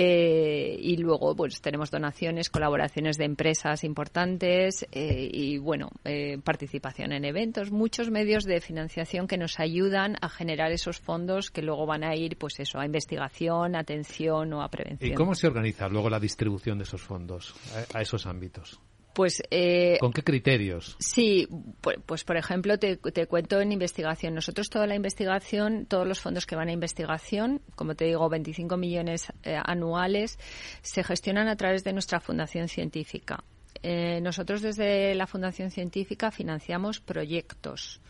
Eh, y luego pues tenemos donaciones, colaboraciones de empresas importantes eh, y bueno, eh, participación en eventos, muchos medios de financiación que nos ayudan a generar esos fondos que luego van a ir pues eso, a investigación, atención o a prevención. ¿Y cómo se organiza luego la distribución de esos fondos a, a esos ámbitos? Pues, eh, ¿Con qué criterios? Sí, pues, pues por ejemplo, te, te, cuento en investigación. Nosotros toda la investigación, todos los fondos que van a investigación, como te digo, 25 millones eh, anuales, se gestionan a través de nuestra fundación científica. Eh, nosotros desde la fundación científica financiamos proyectos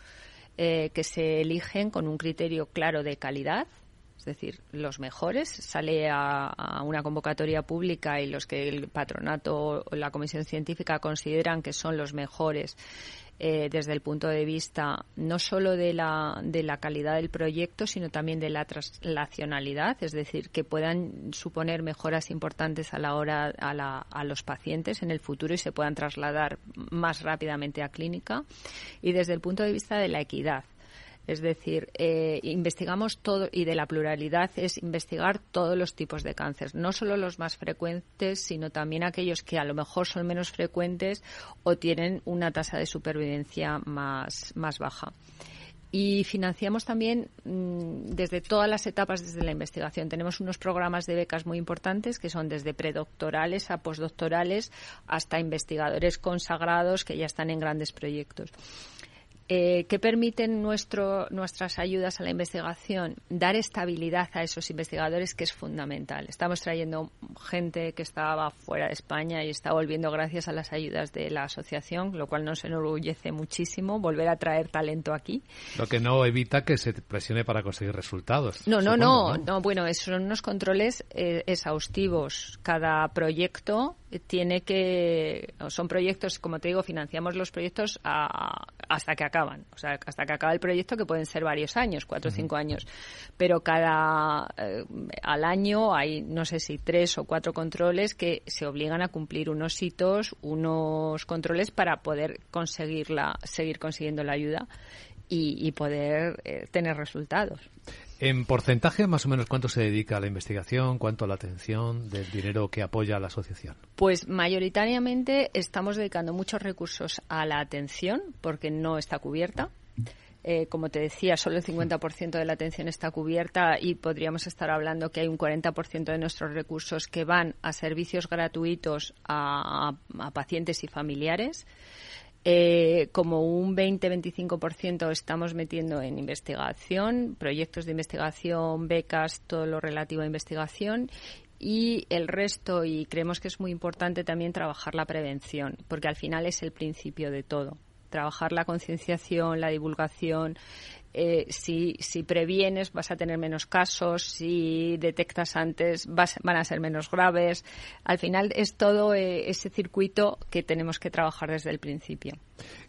eh, que se eligen con un criterio claro de calidad, decir, los mejores, sale a, una convocatoria pública y los que el patronato o la comisión científica consideran que son los mejores eh, desde el punto de vista no solo de la, de la calidad del proyecto, sino también de la translacionalidad, es decir, que puedan suponer mejoras importantes a la hora a, la, a los pacientes en el futuro y se puedan trasladar más rápidamente a clínica. Y desde el punto de vista de la equidad, es decir, eh, investigamos todo y de la pluralidad es investigar todos los tipos de cáncer, no solo los más frecuentes, sino también aquellos que a lo mejor son menos frecuentes o tienen una tasa de supervivencia más, más baja y financiamos también mm, desde todas las etapas desde la investigación. Tenemos unos programas de becas muy importantes que son desde predoctorales a postdoctorales hasta investigadores consagrados que ya están en grandes proyectos eh, que permiten nuestro, nuestras ayudas a la investigación, dar estabilidad a esos investigadores, que es fundamental. Estamos trayendo gente que estaba fuera de España y está volviendo gracias a las ayudas de la asociación, lo cual nos enorgullece muchísimo volver a traer talento aquí. Lo que no evita que se presione para conseguir resultados. No, no, no, no, Bueno, son unos controles eh, exhaustivos. Cada proyecto tiene que son proyectos como te digo financiamos los proyectos hasta que acaban. O sea hasta que acaba el proyecto que pueden ser varios años cuatro o cinco años. Pero cada eh, al año hay no sé si tres o cuatro controles que se obligan a cumplir unos hitos unos controles para poder conseguirla seguir consiguiendo la ayuda y, poder eh, tener resultados en porcentaje, más o menos, ¿cuánto se dedica a la investigación? ¿Cuánto a la atención del dinero que apoya la asociación? Pues mayoritariamente estamos dedicando muchos recursos a la atención porque no está cubierta. Eh, como te decía, solo el 50% de la atención está cubierta y podríamos estar hablando que hay un 40% de nuestros recursos que van a servicios gratuitos a pacientes y familiares. Eh, como un 20-25% estamos metiendo en investigación, proyectos de investigación, becas, todo lo relativo a investigación y el resto, y creemos que es muy importante también trabajar la prevención, porque al final es el principio de todo. Trabajar la concienciación, la divulgación, eh, si, si previenes vas a tener menos casos, si detectas antes van a ser menos graves. Al final es todo eh, ese circuito que tenemos que trabajar desde el principio.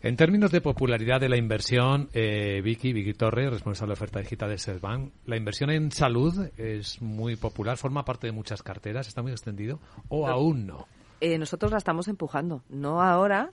En términos de popularidad de la inversión, eh, Vicky, Vicky Torre, responsable de oferta digital de Selbank, la inversión en salud es muy popular, forma parte de muchas carteras, está muy extendido o aún no. nosotros la estamos empujando, no ahora,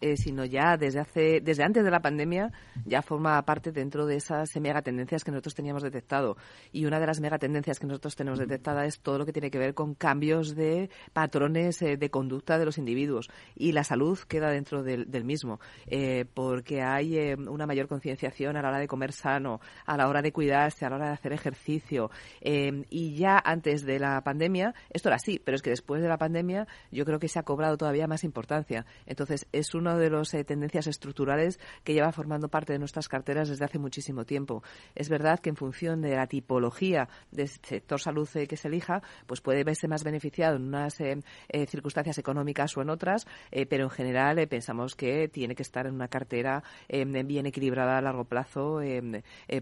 eh, sino ya desde hace desde antes de la pandemia ya forma parte dentro de esas megatendencias que nosotros teníamos detectado. Y una de las megatendencias que nosotros tenemos detectada es todo lo que tiene que ver con cambios de patrones eh, de conducta de los individuos. Y la salud queda dentro del, mismo eh, porque hay una mayor concienciación a la hora de comer sano a la hora de cuidarse a la hora de hacer ejercicio. Y ya antes de la pandemia esto era así pero es que después de la pandemia yo creo que se ha cobrado todavía más importancia. Entonces es un una de las eh, tendencias estructurales que lleva formando parte de nuestras carteras desde hace muchísimo tiempo. Es verdad que en función de la tipología del sector salud eh, que se elija, pues puede verse más beneficiado en unas eh, circunstancias económicas o en otras, pero en general pensamos que tiene que estar en una cartera bien equilibrada a largo plazo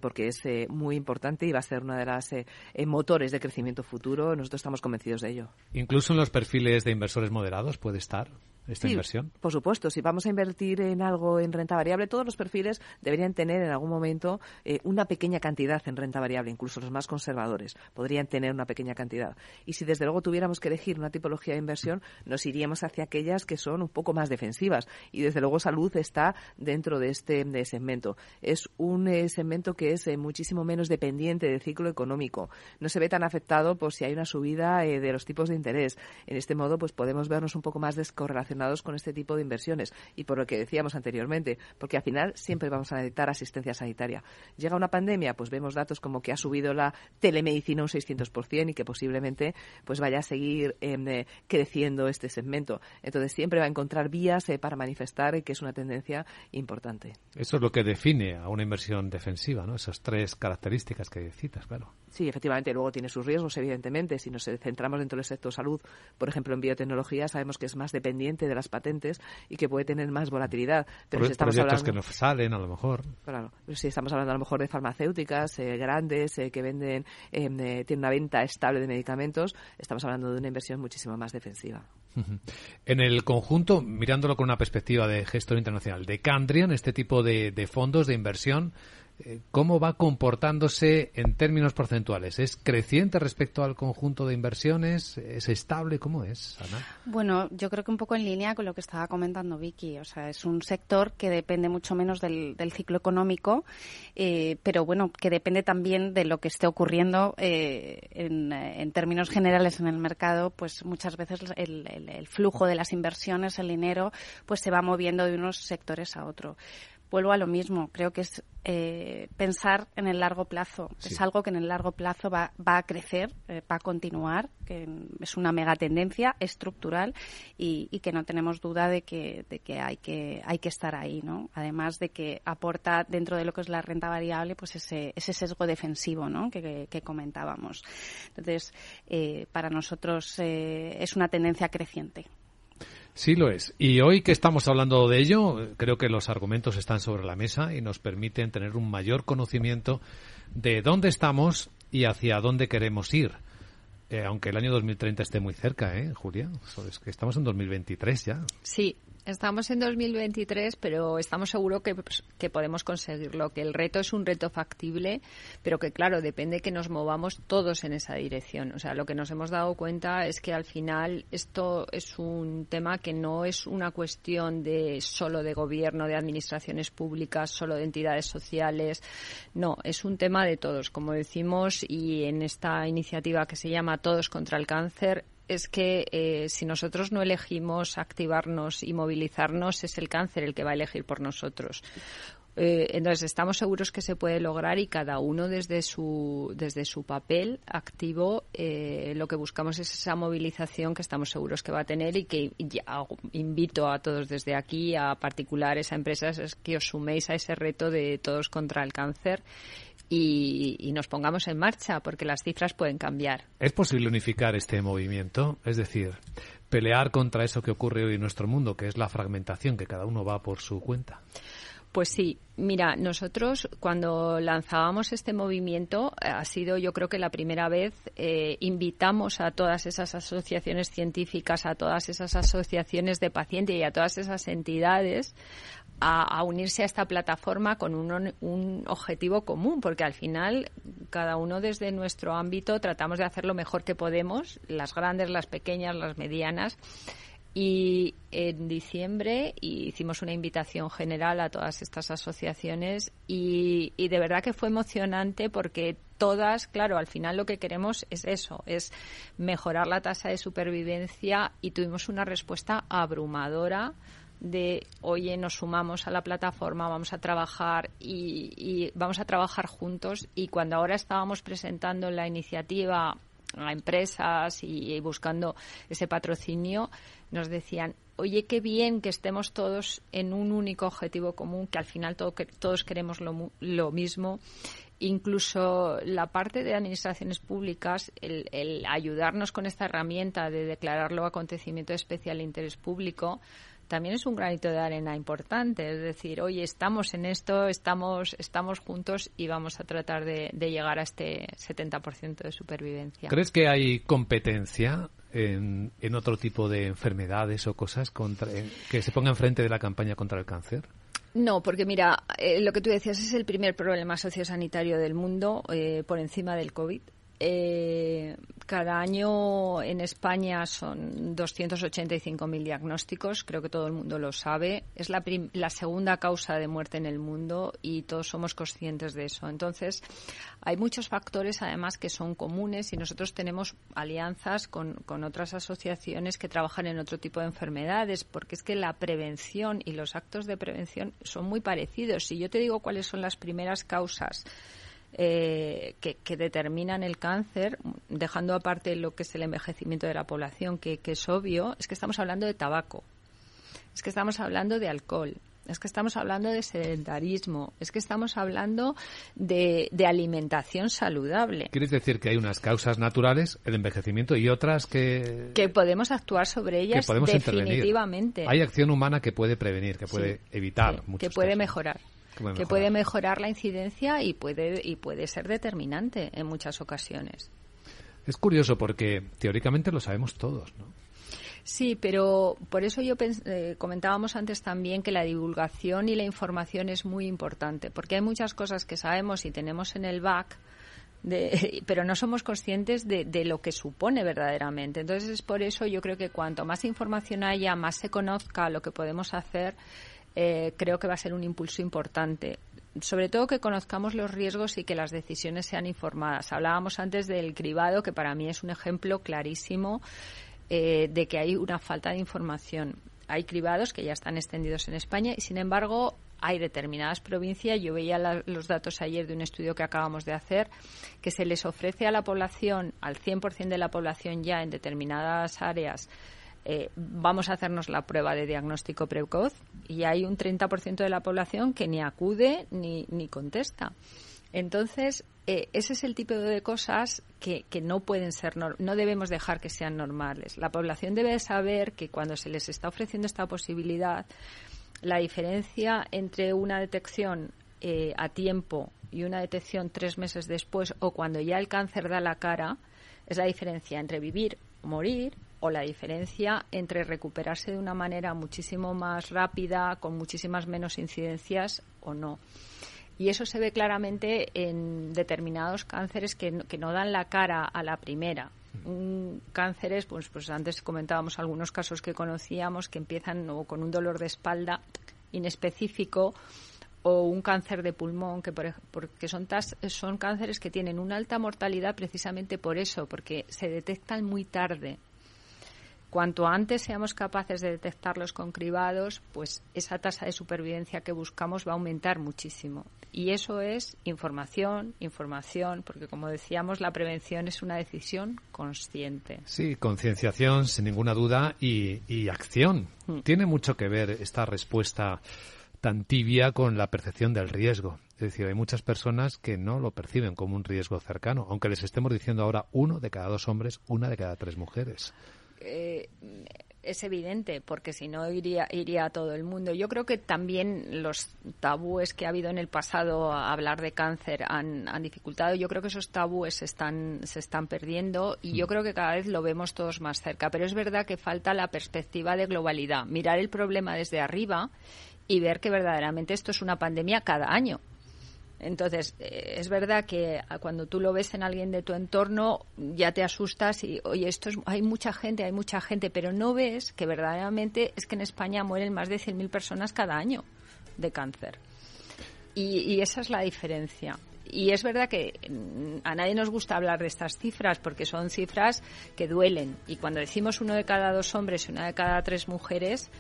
porque es muy importante y va a ser una de las motores de crecimiento futuro. Nosotros estamos convencidos de ello. Incluso en los perfiles de inversores moderados puede estar esta inversión? Por supuesto, si vamos a invertir en algo en renta variable, todos los perfiles deberían tener en algún momento eh, una pequeña cantidad en renta variable, incluso los más conservadores podrían tener una pequeña cantidad. Y si desde luego tuviéramos que elegir una tipología de inversión, nos iríamos hacia aquellas que son un poco más defensivas. Y desde luego salud está dentro de este segmento. Es un eh, segmento que es eh, muchísimo menos dependiente del ciclo económico. No se ve tan afectado por si hay una subida de los tipos de interés. En este modo, pues podemos vernos un poco más descorrelacionados con este tipo de inversiones. Y por lo que decíamos anteriormente, porque al final siempre vamos a necesitar asistencia sanitaria. Llega una pandemia, pues vemos datos como que ha subido la telemedicina un 600% y que posiblemente pues vaya a seguir em, eh, creciendo este segmento. Entonces siempre va a encontrar vías eh, para manifestar que es una tendencia importante. Eso es lo que define a una inversión defensiva, ¿no? Esas tres características que citas, claro. Sí, efectivamente. Luego tiene sus riesgos, evidentemente. Si nos centramos dentro del sector salud, por ejemplo, en biotecnología, sabemos que es más dependiente de las patentes y que puede tener más volatilidad. Pero si estamos proyectos que no salen, a lo mejor. Claro, pero si estamos hablando a lo mejor de farmacéuticas eh, grandes eh, que venden, em, eh, tienen una venta estable de medicamentos, estamos hablando de una inversión muchísimo más defensiva. En el conjunto, mirándolo con una perspectiva de gestor internacional, de Candrian, este tipo de fondos de inversión, ¿Cómo va comportándose en términos porcentuales? ¿Es creciente respecto al conjunto de inversiones? ¿Es estable? ¿Cómo es, Ana? Bueno, yo creo que un poco en línea con lo que estaba comentando Vicky. O sea, es un sector que depende mucho menos del, ciclo económico, eh, pero bueno, que depende también de lo que esté ocurriendo eh, en, términos generales en el mercado. Pues muchas veces el, el flujo de las inversiones, el dinero, pues se va moviendo de unos sectores a otro vuelvo a lo mismo. Creo que es eh, pensar en el largo plazo. Es algo que en el largo plazo va, va a crecer, eh, va a continuar, que es una mega tendencia estructural y, que no tenemos duda de que, de que, hay que hay que estar ahí, ¿no? Además de que aporta dentro de lo que es la renta variable, pues ese, ese sesgo defensivo, ¿no? Que, comentábamos. Entonces, eh, para nosotros es una tendencia creciente. Sí lo es. Y hoy que estamos hablando de ello, creo que los argumentos están sobre la mesa y nos permiten tener un mayor conocimiento de dónde estamos y hacia dónde queremos ir. Eh, aunque el año 2030 esté muy cerca, ¿eh, Julia? Es que estamos en 2023 ya. Sí, Estamos en 2023, pero estamos seguros que, pues, que, podemos conseguirlo, que el reto es un reto factible, pero que, claro, depende que nos movamos todos en esa dirección. O sea, lo que nos hemos dado cuenta es que al final esto es un tema que no es una cuestión de solo de gobierno, de administraciones públicas, solo de entidades sociales. No, es un tema de todos. Como decimos, y en esta iniciativa que se llama Todos contra el Cáncer, es que eh, si nosotros no elegimos activarnos y movilizarnos, es el cáncer el que va a elegir por nosotros. Eh, entonces estamos seguros que se puede lograr y cada uno desde su desde su papel activo eh, lo que buscamos es esa movilización que estamos seguros que va a tener y que invito a todos desde aquí a particulares a empresas es que os suméis a ese reto de todos contra el cáncer y, nos pongamos en marcha, porque las cifras pueden cambiar. ¿Es posible unificar este movimiento? Es decir, pelear contra eso que ocurre hoy en nuestro mundo, que es la fragmentación, que cada uno va por su cuenta. Pues sí, mira, nosotros cuando lanzábamos este movimiento eh, ha sido yo creo que la primera vez eh, invitamos a todas esas asociaciones científicas, a todas esas asociaciones de pacientes y a todas esas entidades a, unirse a esta plataforma con un, objetivo común, porque al final cada uno desde nuestro ámbito tratamos de hacer lo mejor que podemos, las grandes, las pequeñas, las medianas. Y en diciembre hicimos una invitación general a todas estas asociaciones y, de verdad que fue emocionante porque todas, claro, al final lo que queremos es eso, es mejorar la tasa de supervivencia y tuvimos una respuesta abrumadora de oye nos sumamos a la plataforma vamos a trabajar y, vamos a trabajar juntos y cuando ahora estábamos presentando la iniciativa a empresas y, buscando ese patrocinio nos decían oye qué bien que estemos todos en un único objetivo común que al final todos queremos lo, lo mismo incluso la parte de administraciones públicas, el, el, ayudarnos con esta herramienta de declararlo acontecimiento de especial interés público, también es un granito de arena importante. Es decir, oye, estamos en esto, estamos, estamos juntos y vamos a tratar de, llegar a este 70% de supervivencia. ¿Crees que hay competencia en, en otro tipo de enfermedades o cosas contra, que se ponga enfrente de la campaña contra el cáncer? No, porque mira, eh, lo que tú decías es el primer problema sociosanitario del mundo eh, por encima del COVID. Eh, cada año en España son 285.000 diagnósticos, creo que todo el mundo lo sabe. Es la, la, segunda causa de muerte en el mundo y todos somos conscientes de eso. Entonces, hay muchos factores además que son comunes y nosotros tenemos alianzas con, con otras asociaciones que trabajan en otro tipo de enfermedades, porque es que la prevención y los actos de prevención son muy parecidos. Si yo te digo cuáles son las primeras causas, eh, que, determinan el cáncer, dejando aparte lo que es el envejecimiento de la población, que, es obvio, es que estamos hablando de tabaco, es que estamos hablando de alcohol, es que estamos hablando de sedentarismo, es que estamos hablando de, de alimentación saludable. ¿Quieres decir que hay unas causas naturales, el envejecimiento, y otras que... Que podemos actuar sobre ellas definitivamente. Hay acción humana que puede prevenir, que puede evitar Que puede mejorar que puede mejorar la incidencia y puede y puede ser determinante en muchas ocasiones. Es curioso porque teóricamente lo sabemos todos, ¿no? Sí, pero por eso yo eh, comentábamos antes también que la divulgación y la información es muy importante, porque hay muchas cosas que sabemos y tenemos en el back, de, pero no somos conscientes de, de, lo que supone verdaderamente. Entonces es por eso yo creo que cuanto más información haya, más se conozca lo que podemos hacer, eh, creo que va a ser un impulso importante. Sobre todo que conozcamos los riesgos y que las decisiones sean informadas. Hablábamos antes del cribado, que para mí es un ejemplo clarísimo eh, de que hay una falta de información. Hay cribados que ya están extendidos en España y, sin embargo, hay determinadas provincias. Yo veía los datos ayer de un estudio que acabamos de hacer, que se les ofrece a la población, al 100% de la población ya en determinadas áreas, eh, vamos a hacernos la prueba de diagnóstico precoz y hay un 30% de la población que ni acude ni, ni contesta. Entonces, eh, ese es el tipo de cosas que, que no pueden ser, no debemos dejar que sean normales. La población debe saber que cuando se les está ofreciendo esta posibilidad, la diferencia entre una detección eh, a tiempo y una detección tres meses después o cuando ya el cáncer da la cara es la diferencia entre vivir o morir o la diferencia entre recuperarse de una manera muchísimo más rápida, con muchísimas menos incidencias o no. Y eso se ve claramente en determinados cánceres que, no dan la cara a la primera. Un cánceres, pues, pues antes comentábamos algunos casos que conocíamos que empiezan con un dolor de espalda inespecífico o un cáncer de pulmón, que porque son, son cánceres que tienen una alta mortalidad precisamente por eso, porque se detectan muy tarde Cuanto antes seamos capaces de detectarlos con cribados, pues esa tasa de supervivencia que buscamos va a aumentar muchísimo. Y eso es información, información, porque como decíamos, la prevención es una decisión consciente. Sí, concienciación, sin ninguna duda, y, acción. Mm. Tiene mucho que ver esta respuesta tan tibia con la percepción del riesgo. Es decir, hay muchas personas que no lo perciben como un riesgo cercano, aunque les estemos diciendo ahora uno de cada dos hombres, una de cada tres mujeres. Eh, es evidente, porque si no iría, iría a todo el mundo. Yo creo que también los tabúes que ha habido en el pasado a hablar de cáncer han, dificultado. Yo creo que esos tabúes se están, se están perdiendo y yo mm. creo que cada vez lo vemos todos más cerca. Pero es verdad que falta la perspectiva de globalidad, mirar el problema desde arriba y ver que verdaderamente esto es una pandemia cada año. Entonces, eh, es verdad que cuando tú lo ves en alguien de tu entorno, ya te asustas y, oye, esto es, hay mucha gente, hay mucha gente, pero no ves que verdaderamente es que en España mueren más de 100.000 personas cada año de cáncer. Y, esa es la diferencia. Y es verdad que mm, a nadie nos gusta hablar de estas cifras porque son cifras que duelen. Y cuando decimos uno de cada dos hombres y una de cada tres mujeres,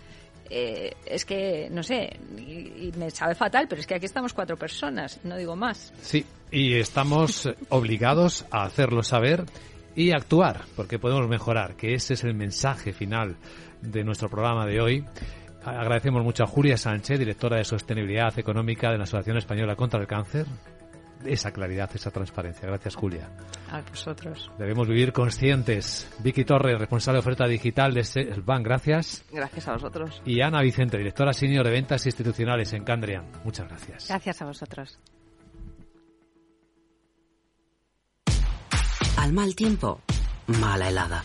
eh, es que, no sé, y, me sabe fatal, pero es que aquí estamos cuatro personas, no digo más. Sí, y estamos obligados a hacerlo saber y actuar, porque podemos mejorar, que ese es el mensaje final de nuestro programa de hoy. Agradecemos mucho a Julia Sánchez, directora de Sostenibilidad Económica de la Asociación Española contra el Cáncer esa claridad, esa transparencia. Gracias, Julia. A vosotros. Debemos vivir conscientes. Vicky Torres, responsable de oferta digital de Selbank, gracias. Gracias a vosotros. Y Ana Vicente, directora senior de ventas institucionales en Candrian. Muchas gracias. Gracias a vosotros. Al mal tiempo, mala helada.